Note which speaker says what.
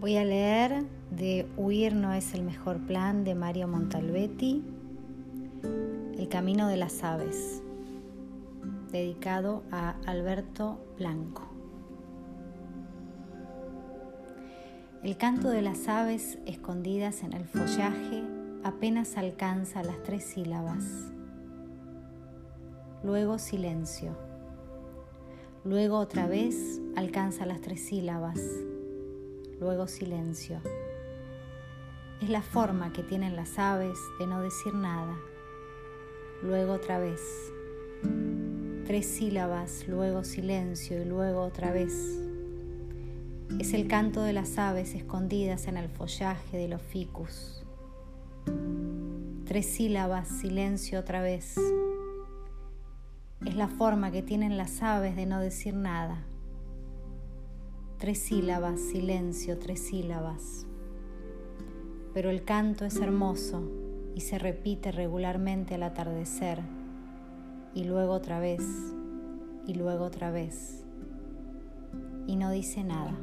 Speaker 1: Voy a leer de Huir no es el mejor plan de Mario Montalbetti, El camino de las aves, dedicado a Alberto Blanco. El canto de las aves escondidas en el follaje apenas alcanza las tres sílabas. Luego silencio. Luego otra vez alcanza las tres sílabas luego silencio. Es la forma que tienen las aves de no decir nada. Luego otra vez. Tres sílabas, luego silencio y luego otra vez. Es el canto de las aves escondidas en el follaje de los ficus. Tres sílabas, silencio otra vez. Es la forma que tienen las aves de no decir nada. Tres sílabas, silencio, tres sílabas. Pero el canto es hermoso y se repite regularmente al atardecer, y luego otra vez, y luego otra vez, y no dice nada.